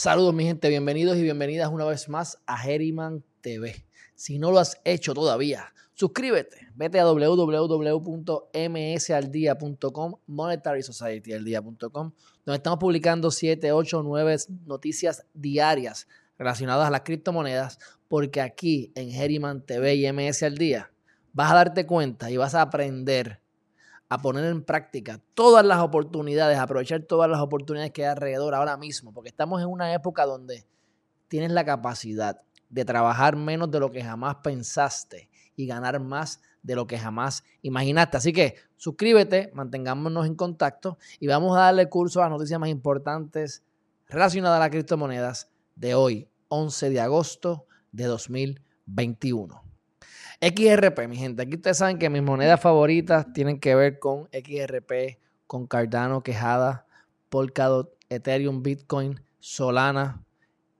Saludos mi gente, bienvenidos y bienvenidas una vez más a Herriman TV. Si no lo has hecho todavía, suscríbete, vete a www.msaldia.com, monetarySocietyaldia.com, donde estamos publicando 7, 8, 9 noticias diarias relacionadas a las criptomonedas, porque aquí en Herriman TV y MS al día vas a darte cuenta y vas a aprender a poner en práctica todas las oportunidades, aprovechar todas las oportunidades que hay alrededor ahora mismo, porque estamos en una época donde tienes la capacidad de trabajar menos de lo que jamás pensaste y ganar más de lo que jamás imaginaste. Así que suscríbete, mantengámonos en contacto y vamos a darle curso a las noticias más importantes relacionadas a las criptomonedas de hoy, 11 de agosto de 2021. XRP, mi gente. Aquí ustedes saben que mis monedas favoritas tienen que ver con XRP, con Cardano, Quejada, Polkadot, Ethereum, Bitcoin, Solana,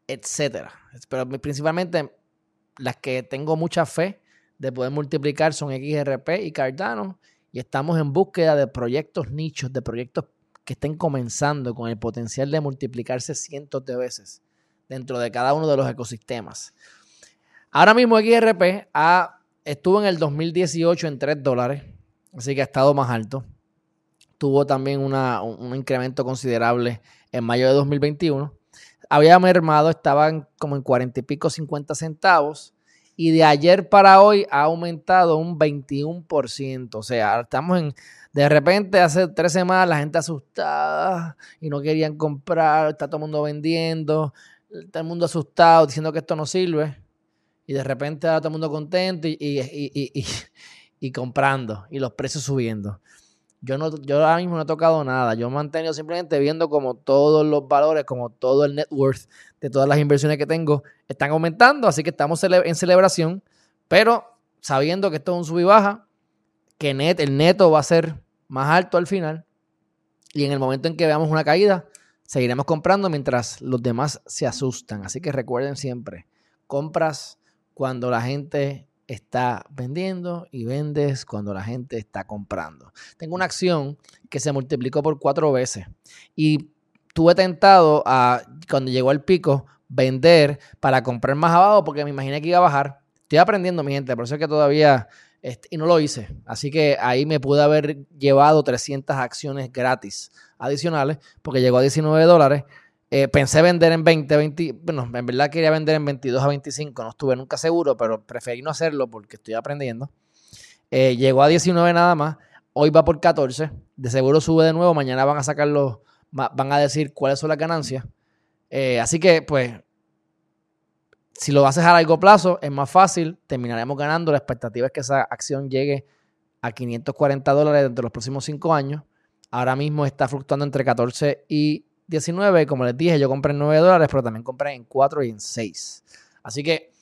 etcétera. Pero principalmente las que tengo mucha fe de poder multiplicar son XRP y Cardano. Y estamos en búsqueda de proyectos nichos, de proyectos que estén comenzando con el potencial de multiplicarse cientos de veces dentro de cada uno de los ecosistemas. Ahora mismo XRP ha Estuvo en el 2018 en 3 dólares, así que ha estado más alto. Tuvo también un incremento considerable en mayo de 2021. Había mermado, estaban como en 40 y pico, 50 centavos. Y de ayer para hoy ha aumentado un 21%. O sea, estamos en. De repente, hace tres semanas, la gente asustada y no querían comprar. Está todo el mundo vendiendo. Está el mundo asustado diciendo que esto no sirve y de repente ahora todo el mundo contento y, comprando y los precios subiendo. Yo, no, yo ahora mismo no he tocado nada. Yo he mantenido simplemente viendo como todos los valores, como todo el net worth de todas las inversiones que tengo están aumentando. Así que estamos en celebración, pero sabiendo que esto es un sub y baja, que net, el neto va a ser más alto al final. Y en el momento en que veamos una caída, seguiremos comprando mientras los demás se asustan. Así que recuerden siempre, compras cuando la gente está vendiendo y vendes cuando la gente está comprando. Tengo una acción que se multiplicó por cuatro veces y tuve tentado a, cuando llegó al pico, vender para comprar más abajo porque me imaginé que iba a bajar. Estoy aprendiendo, mi gente, por eso es que todavía, este, y no lo hice. Así que ahí me pude haber llevado 300 acciones gratis adicionales porque llegó a 19 dólares eh, pensé vender en 20, 20, bueno, en verdad quería vender en 22 a 25, no estuve nunca seguro, pero preferí no hacerlo porque estoy aprendiendo. Eh, llegó a 19 nada más, hoy va por 14, de seguro sube de nuevo, mañana van a sacarlo, van a decir cuáles son las ganancias. Eh, así que, pues, si lo haces a largo plazo, es más fácil, terminaremos ganando. La expectativa es que esa acción llegue a 540 dólares dentro de los próximos 5 años. Ahora mismo está fluctuando entre 14 y 19, como les dije, yo compré en 9 dólares, pero también compré en 4 y en 6. Así que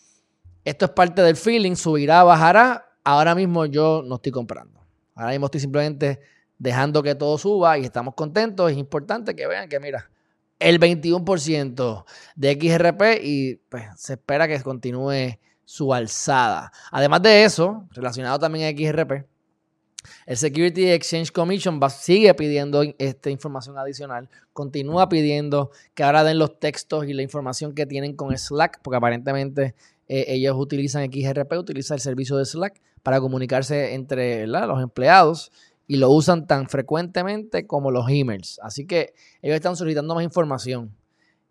esto es parte del feeling, subirá, bajará. Ahora mismo yo no estoy comprando. Ahora mismo estoy simplemente dejando que todo suba y estamos contentos. Es importante que vean que, mira, el 21% de XRP y pues se espera que continúe su alzada. Además de eso, relacionado también a XRP, el Security Exchange Commission sigue pidiendo esta información adicional, continúa pidiendo que ahora den los textos y la información que tienen con Slack, porque aparentemente eh, ellos utilizan XRP, utilizan el servicio de Slack para comunicarse entre los empleados y lo usan tan frecuentemente como los emails. Así que ellos están solicitando más información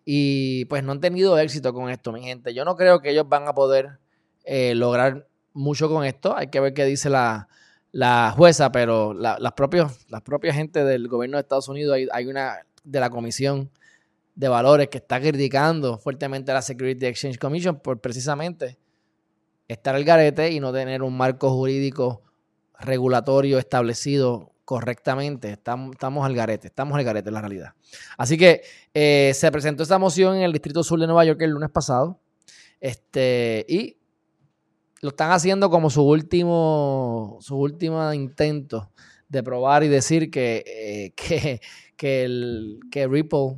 y pues no han tenido éxito con esto, mi gente. Yo no creo que ellos van a poder eh, lograr mucho con esto. Hay que ver qué dice la, la jueza, pero las, propias, las propias gente del gobierno de Estados Unidos, hay, una de la Comisión de Valores que está criticando fuertemente a la Security Exchange Commission por precisamente estar al garete y no tener un marco jurídico regulatorio establecido correctamente. Estamos, estamos al garete, estamos al garete en la realidad. Así que eh, se presentó esta moción en el Distrito Sur de Nueva York el lunes pasado. Este, y lo están haciendo como su último, su último intento de probar y decir que, eh, que, que, el, que Ripple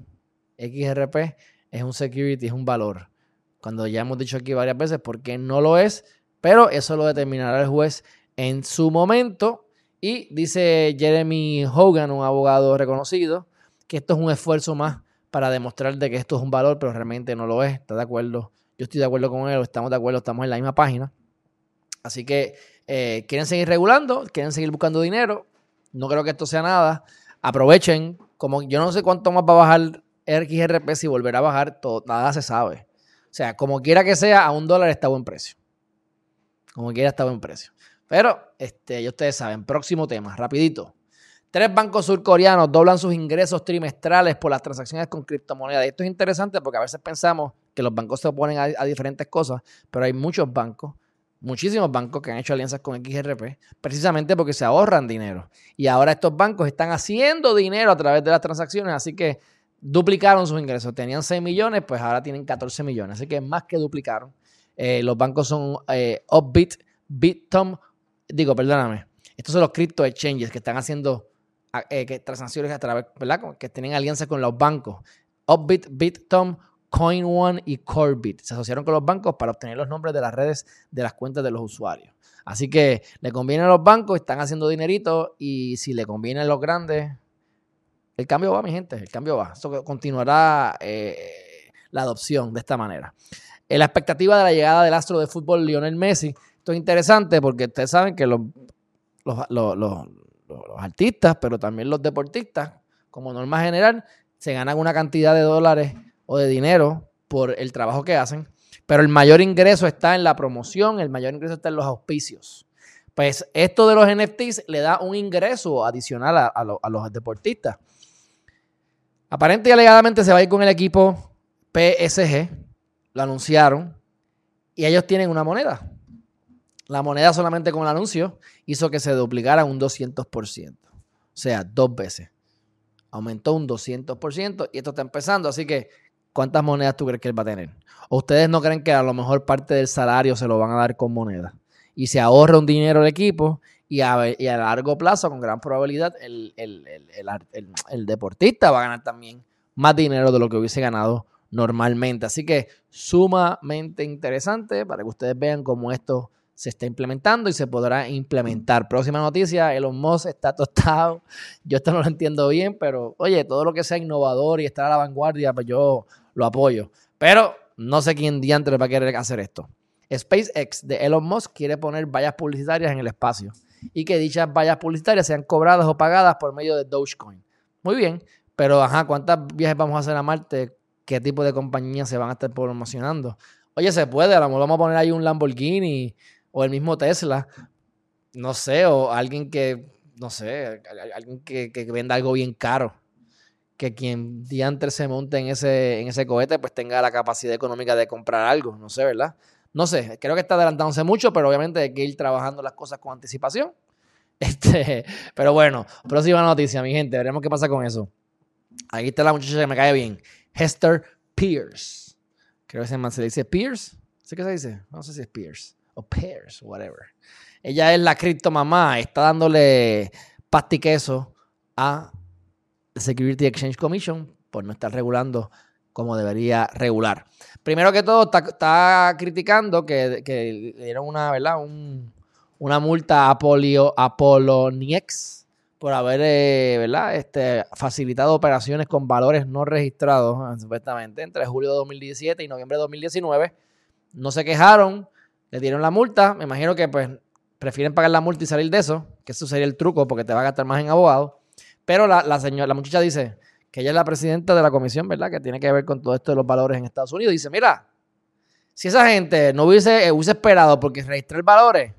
XRP es un security, es un valor. Cuando ya hemos dicho aquí varias veces por qué no lo es, pero eso lo determinará el juez en su momento. Y dice Jeremy Hogan, un abogado reconocido, que esto es un esfuerzo más para demostrar de que esto es un valor, pero realmente no lo es. ¿Está de acuerdo? Yo estoy de acuerdo con él, estamos de acuerdo, estamos en la misma página. Así que eh, quieren seguir regulando, quieren seguir buscando dinero. No creo que esto sea nada. Aprovechen, como yo no sé cuánto más va a bajar XRP, si volverá a bajar, todo, nada se sabe. O sea, como quiera que sea, a un dólar está a buen precio. Como quiera está a buen precio. Pero, este, ustedes saben, próximo tema, rapidito. Tres bancos surcoreanos doblan sus ingresos trimestrales por las transacciones con criptomonedas. esto es interesante porque a veces pensamos que los bancos se oponen a, diferentes cosas, pero hay muchos bancos, muchísimos bancos que han hecho alianzas con XRP precisamente porque se ahorran dinero. Y ahora estos bancos están haciendo dinero a través de las transacciones, así que duplicaron sus ingresos. Tenían 6 millones, pues ahora tienen 14 millones, así que más que duplicaron. Eh, los bancos son eh, Upbit, Bitom, digo, perdóname, estos son los crypto exchanges que están haciendo eh, que transacciones a través, ¿verdad? Que tienen alianza con los bancos. Upbit, Bitom, CoinOne y Corbit se asociaron con los bancos para obtener los nombres de las redes de las cuentas de los usuarios. Así que le conviene a los bancos, están haciendo dinerito y si le conviene a los grandes, el cambio va, mi gente, el cambio va. Esto continuará eh, la adopción de esta manera. En la expectativa de la llegada del astro de fútbol Lionel Messi, esto es interesante porque ustedes saben que los artistas, pero también los deportistas, como norma general, se ganan una cantidad de dólares o de dinero por el trabajo que hacen, pero el mayor ingreso está en la promoción, el mayor ingreso está en los auspicios. Pues esto de los NFTs le da un ingreso adicional a, los deportistas. Aparente y alegadamente se va a ir con el equipo PSG, lo anunciaron, y ellos tienen una moneda. La moneda solamente con el anuncio hizo que se duplicara un 200%. O sea, dos veces. Aumentó un 200% y esto está empezando. Así que, ¿cuántas monedas tú crees que él va a tener? ¿O ustedes no creen que a lo mejor parte del salario se lo van a dar con moneda? Y se ahorra un dinero el equipo y a, largo plazo, con gran probabilidad, el, el deportista va a ganar también más dinero de lo que hubiese ganado normalmente. Así que sumamente interesante para que ustedes vean cómo esto se está implementando y se podrá implementar. Próxima noticia, Elon Musk está tostado. Yo esto no lo entiendo bien, pero oye, todo lo que sea innovador y estar a la vanguardia, pues yo lo apoyo. Pero no sé quién diantre va a querer hacer esto. SpaceX de Elon Musk quiere poner vallas publicitarias en el espacio y que dichas vallas publicitarias sean cobradas o pagadas por medio de Dogecoin. Muy bien, pero ajá, ¿cuántas viajes vamos a hacer a Marte? ¿Qué tipo de compañías se van a estar promocionando? Oye, se puede, a lo mejor vamos a poner ahí un Lamborghini o el mismo Tesla, no sé, o alguien que, no sé, alguien que, venda algo bien caro. Que quien diantre se monte en ese, en ese cohete, pues tenga la capacidad económica de comprar algo, no sé, ¿verdad? No sé, creo que está adelantándose mucho, pero obviamente hay que ir trabajando las cosas con anticipación. Este, pero bueno, próxima noticia, mi gente, veremos qué pasa con eso. Aquí está la muchacha que me cae bien. Hester Pierce. Creo que se, se dice Pierce. ¿Sí que se dice? No sé si es Pierce o Pears, whatever. Ella es la cripto mamá, está dándole pastiqueso a Security Exchange Commission por no estar regulando como debería regular. Primero que todo, está, criticando que, que, le dieron una, ¿verdad? una multa a Polio, Apoloniex por haber eh, ¿verdad? Este, facilitado operaciones con valores no registrados, supuestamente, entre julio de 2017 y noviembre de 2019. No se quejaron, le dieron la multa, me imagino que pues prefieren pagar la multa y salir de eso, que eso sería el truco porque te va a gastar más en abogado. Pero la, señora, la muchacha dice que ella es la presidenta de la comisión, ¿verdad? Que tiene que ver con todo esto de los valores en Estados Unidos. Dice, mira, si esa gente no hubiese, eh, hubiese esperado porque registrar valores,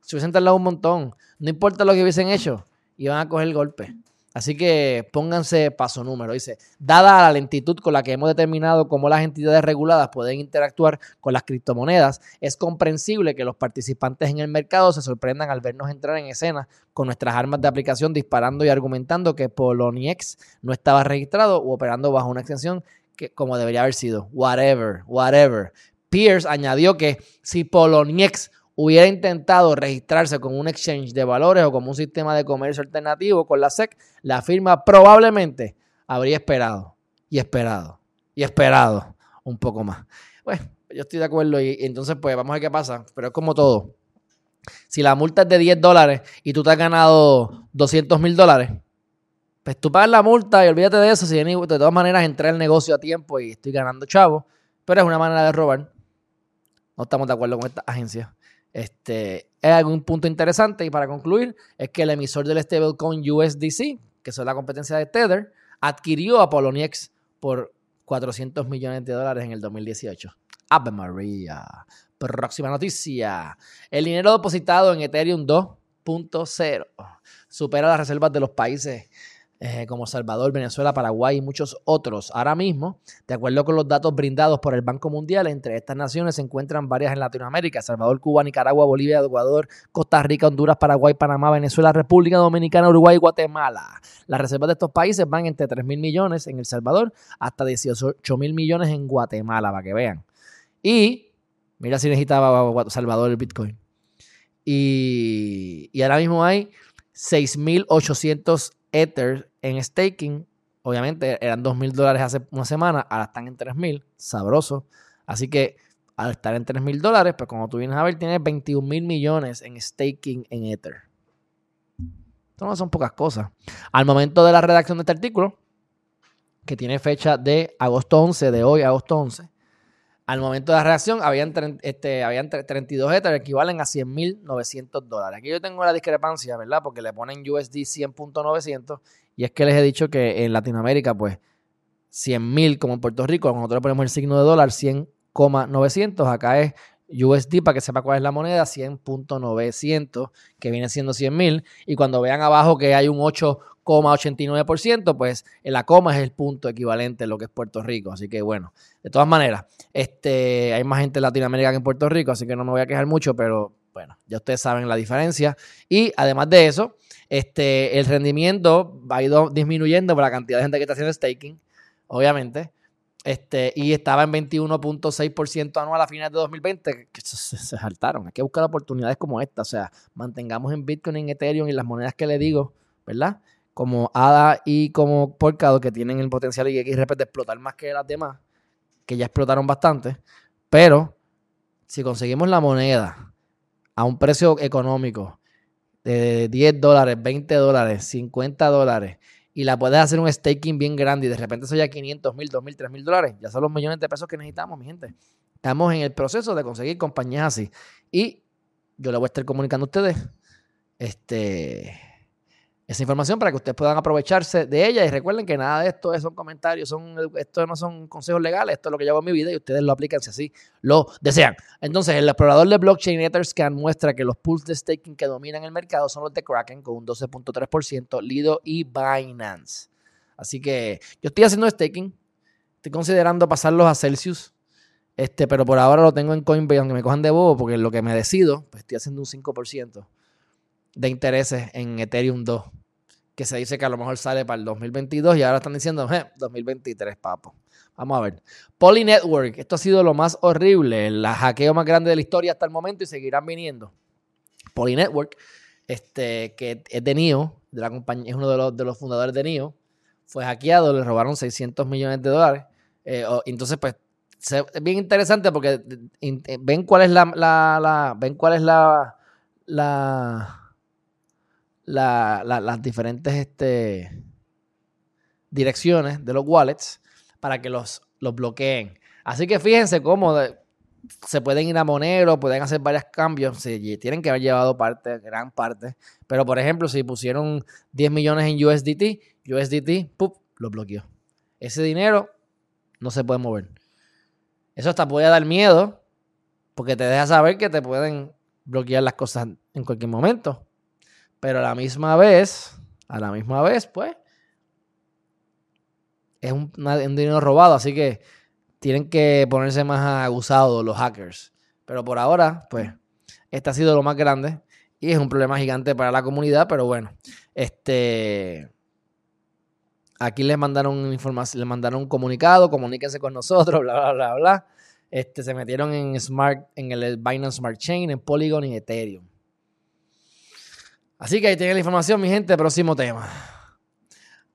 se hubiesen tardado un montón. No importa lo que hubiesen hecho, iban a coger el golpe. Así que pónganse paso número. Dice, dada la lentitud con la que hemos determinado cómo las entidades reguladas pueden interactuar con las criptomonedas, es comprensible que los participantes en el mercado se sorprendan al vernos entrar en escena con nuestras armas de aplicación disparando y argumentando que Poloniex no estaba registrado u operando bajo una extensión que, como debería haber sido. Whatever, whatever. Pierce añadió que si Poloniex hubiera intentado registrarse con un exchange de valores o como un sistema de comercio alternativo con la SEC, la firma probablemente habría esperado y esperado y esperado un poco más. Bueno, yo estoy de acuerdo y, entonces pues vamos a ver qué pasa, pero es como todo. Si la multa es de 10 dólares y tú te has ganado 200 mil dólares, pues tú pagas la multa y olvídate de eso. Si de todas maneras entré el negocio a tiempo y estoy ganando chavo, pero es una manera de robar. No estamos de acuerdo con esta agencia. Este, es algún punto interesante y para concluir es que el emisor del stablecoin USDC, que es la competencia de Tether, adquirió a Poloniex por 400 millones de dólares en el 2018. Ave María. Próxima noticia. El dinero depositado en Ethereum 2.0 supera las reservas de los países eh, como Salvador, Venezuela, Paraguay y muchos otros. Ahora mismo, de acuerdo con los datos brindados por el Banco Mundial, entre estas naciones se encuentran varias en Latinoamérica, Salvador, Cuba, Nicaragua, Bolivia, Ecuador, Costa Rica, Honduras, Paraguay, Panamá, Venezuela, República Dominicana, Uruguay y Guatemala. Las reservas de estos países van entre 3 mil millones en El Salvador hasta 18 mil millones en Guatemala, para que vean. Y, mira si necesitaba Salvador el Bitcoin. Y, y ahora mismo hay 6.800 Ether en staking. Obviamente eran 2.000 dólares hace una semana, ahora están en 3.000, sabroso. Así que al estar en 3.000 dólares, pues como tú vienes a ver, tienes 21 mil millones en staking en Ether. Esto no son pocas cosas. Al momento de la redacción de este artículo, que tiene fecha de agosto 11, de hoy, agosto 11, al momento de la reacción, habían, este, habían 32 Ether, equivalen a 100.900 dólares. Aquí yo tengo la discrepancia, ¿verdad? Porque le ponen USD 100.900 y es que les he dicho que en Latinoamérica, pues, 100.000 como en Puerto Rico, nosotros ponemos el signo de dólar 100,900, acá es USD para que sepa cuál es la moneda, 100.900, que viene siendo 100.000. Y cuando vean abajo que hay un 8,89%, pues la coma es el punto equivalente a lo que es Puerto Rico. Así que bueno, de todas maneras, este, hay más gente en Latinoamérica que en Puerto Rico, así que no me voy a quejar mucho, pero bueno, ya ustedes saben la diferencia. Y además de eso, este, el rendimiento ha ido disminuyendo por la cantidad de gente que está haciendo staking, obviamente. Este, y estaba en 21.6% anual a finales de 2020, que se, saltaron. Hay que buscar oportunidades como esta. O sea, mantengamos en Bitcoin, en Ethereum y las monedas que le digo, ¿verdad? Como ADA y como Polkadot, que tienen el potencial y de explotar más que las demás, que ya explotaron bastante. Pero si conseguimos la moneda a un precio económico de 10 dólares, 20 dólares, 50 dólares, y la puedes hacer un staking bien grande y de repente eso ya 500 mil, 2 mil, 3 mil dólares. Ya son los millones de pesos que necesitamos, mi gente. Estamos en el proceso de conseguir compañías así. Y yo le voy a estar comunicando a ustedes este, esa información para que ustedes puedan aprovecharse de ella. Y recuerden que nada de esto son comentarios, son, esto no son consejos legales, esto es lo que yo hago en mi vida y ustedes lo aplican si así lo desean. Entonces, el explorador de blockchain Etherscan muestra que los pools de staking que dominan el mercado son los de Kraken con un 12.3%, Lido y Binance. Así que yo estoy haciendo staking, estoy considerando pasarlos a Celsius. Este, pero por ahora lo tengo en Coinbase, aunque me cojan de bobo, porque lo que me decido, pues estoy haciendo un 5% de intereses en Ethereum 2, que se dice que a lo mejor sale para el 2022 y ahora están diciendo, eh, 2023, papo. Vamos a ver. Poly Network, esto ha sido lo más horrible, el hackeo más grande de la historia hasta el momento y seguirán viniendo. Poly Network, este, que es de NIO, de la compañía, es uno de los, de los fundadores de NIO, fue hackeado, le robaron 600 millones de dólares. Eh, entonces, pues, es bien interesante porque eh, ven cuál es la, la, ven cuál es la las diferentes este, direcciones de los wallets para que los, los bloqueen. Así que fíjense cómo se pueden ir a Monero, pueden hacer varios cambios, se, tienen que haber llevado parte, gran parte. Pero por ejemplo, si pusieron 10 millones en USDT, USDT, ¡pup! lo bloqueó. Ese dinero no se puede mover. Eso hasta puede dar miedo, porque te deja saber que te pueden bloquear las cosas en cualquier momento. Pero a la misma vez, a la misma vez, pues, es un, dinero robado, así que tienen que ponerse más abusados los hackers. Pero por ahora, pues, este ha sido lo más grande y es un problema gigante para la comunidad, pero bueno, este aquí les mandaron información, les mandaron un comunicado, comuníquense con nosotros, bla bla bla bla. Este se metieron en Smart en el Binance Smart Chain, en Polygon y Ethereum. Así que ahí tienen la información, mi gente. Próximo tema.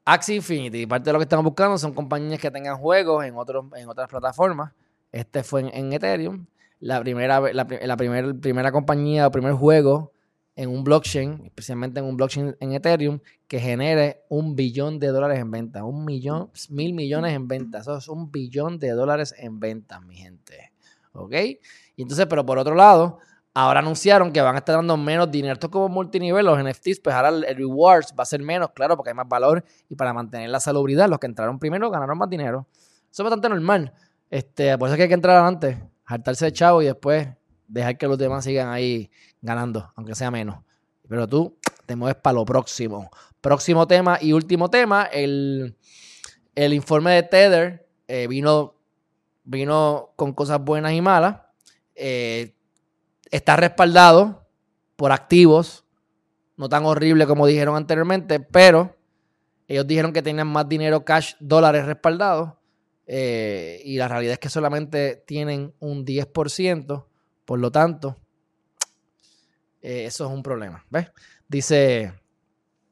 Axie Infinity. Parte de lo que estamos buscando son compañías que tengan juegos en, en otras plataformas. Este fue en, Ethereum. La primera, la, primera compañía o primer juego en un blockchain, especialmente en un blockchain en Ethereum, que genere un billón de dólares en venta. Un millón, mil millones en venta. Eso es un billón de dólares en venta, mi gente. ¿Ok? Y entonces, pero por otro lado, ahora anunciaron que van a estar dando menos dinero. Esto es como multinivel, los NFTs, pues ahora el, rewards va a ser menos, claro, porque hay más valor y para mantener la salubridad, los que entraron primero ganaron más dinero. Eso es bastante normal. Este, por eso es que hay que entrar antes, hartarse de chavo y después dejar que los demás sigan ahí ganando, aunque sea menos. Pero tú te mueves para lo próximo. Próximo tema y último tema, el, informe de Tether eh, vino, vino con cosas buenas y malas. Eh, está respaldado por activos, no tan horrible como dijeron anteriormente, pero ellos dijeron que tenían más dinero cash, dólares respaldados, eh, y la realidad es que solamente tienen un 10%, por lo tanto, eh, eso es un problema. ¿Ves? Dice,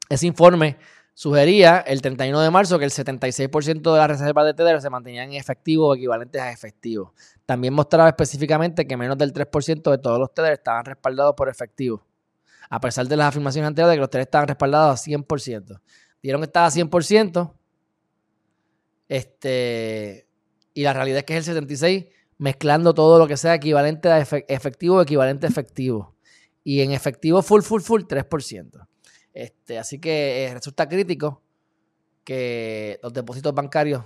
ese informe sugería el 31 de marzo que el 76% de las reservas de Tether se mantenían en efectivo o equivalentes a efectivo. También mostraba específicamente que menos del 3% de todos los Tether estaban respaldados por efectivo. A pesar de las afirmaciones anteriores de que los Tether estaban respaldados a 100%. Dieron que estaba a 100%. Este, y la realidad es que es el 76% mezclando todo lo que sea equivalente a efectivo o equivalente a efectivo. Y en efectivo full, full, full, 3%. Este, así que eh, resulta crítico que los depósitos bancarios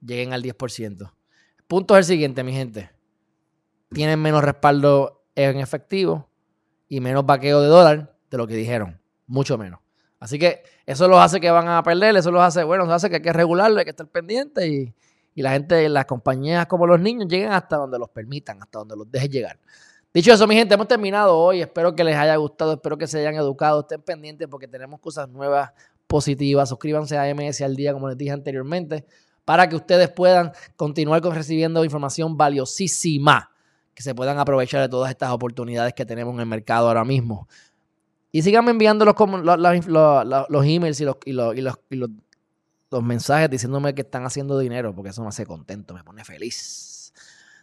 lleguen al 10%. El punto es el siguiente, mi gente. Tienen menos respaldo en efectivo y menos vaqueo de dólar de lo que dijeron. Mucho menos. Así que eso los hace que van a perder, eso los hace, bueno, nos hace que hay que regularlo, hay que estar pendiente y, y la gente, las compañías como los niños lleguen hasta donde los permitan, hasta donde los dejen llegar. Dicho eso, mi gente, hemos terminado hoy. Espero que les haya gustado, espero que se hayan educado. Estén pendientes porque tenemos cosas nuevas, positivas. Suscríbanse a MS al día, como les dije anteriormente, para que ustedes puedan continuar con recibiendo información valiosísima, que se puedan aprovechar de todas estas oportunidades que tenemos en el mercado ahora mismo. Y síganme enviando los, los, emails y los, y y los mensajes diciéndome que están haciendo dinero, porque eso me hace contento, me pone feliz.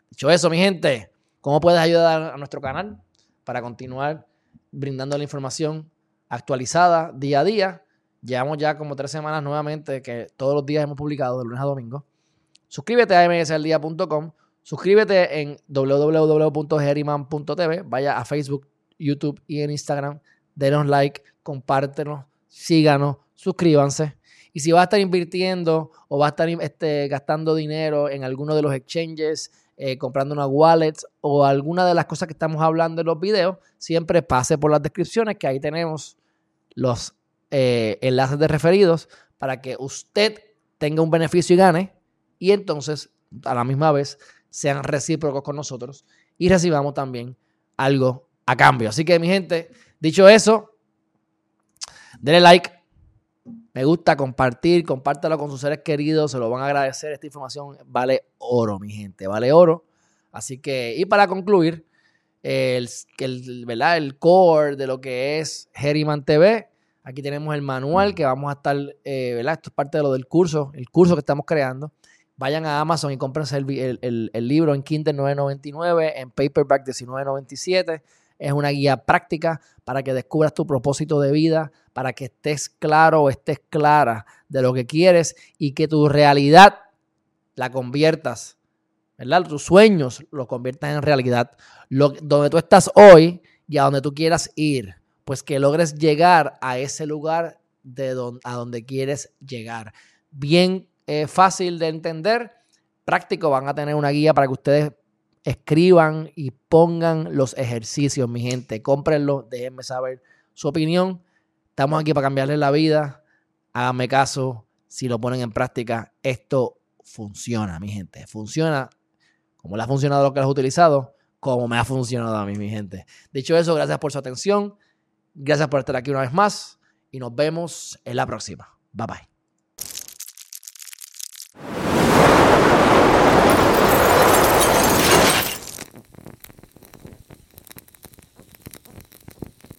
Dicho eso, mi gente, ¿cómo puedes ayudar a nuestro canal para continuar brindando la información actualizada día a día? Llevamos ya como tres semanas nuevamente que todos los días hemos publicado de lunes a domingo. Suscríbete a msaldia.com, suscríbete en www.geriman.tv, vaya a Facebook, YouTube y en Instagram, denos like, compártenos, síganos, suscríbanse. Y si vas a estar invirtiendo o vas a estar este, gastando dinero en alguno de los exchanges, eh, comprando una wallet o alguna de las cosas que estamos hablando en los videos, siempre pase por las descripciones que ahí tenemos los eh, enlaces de referidos para que usted tenga un beneficio y gane y entonces a la misma vez sean recíprocos con nosotros y recibamos también algo a cambio. Así que mi gente, dicho eso, denle like me gusta compartir, compártelo con sus seres queridos, se lo van a agradecer. Esta información vale oro, mi gente, vale oro. Así que, y para concluir, el, ¿verdad? el core de lo que es Herriman TV. Aquí tenemos el manual que vamos a estar, eh, ¿verdad? Esto es parte de lo del curso, el curso que estamos creando. Vayan a Amazon y cómprense el, el, el libro en Kindle 9.99, en paperback 19.97 es una guía práctica para que descubras tu propósito de vida, para que estés claro o estés clara de lo que quieres y que tu realidad la conviertas, ¿verdad? Tus sueños los conviertas en realidad. Donde tú estás hoy y a donde tú quieras ir, pues que logres llegar a ese lugar de a donde quieres llegar. Bien eh, fácil de entender, práctico, van a tener una guía para que ustedes escriban y pongan los ejercicios, mi gente. Cómprenlo, déjenme saber su opinión. Estamos aquí para cambiarles la vida. Háganme caso. Si lo ponen en práctica, esto funciona, mi gente. Funciona como le ha funcionado a que lo han utilizado, como me ha funcionado a mí, mi gente. Dicho eso, gracias por su atención. Gracias por estar aquí una vez más. Y nos vemos en la próxima. Bye bye.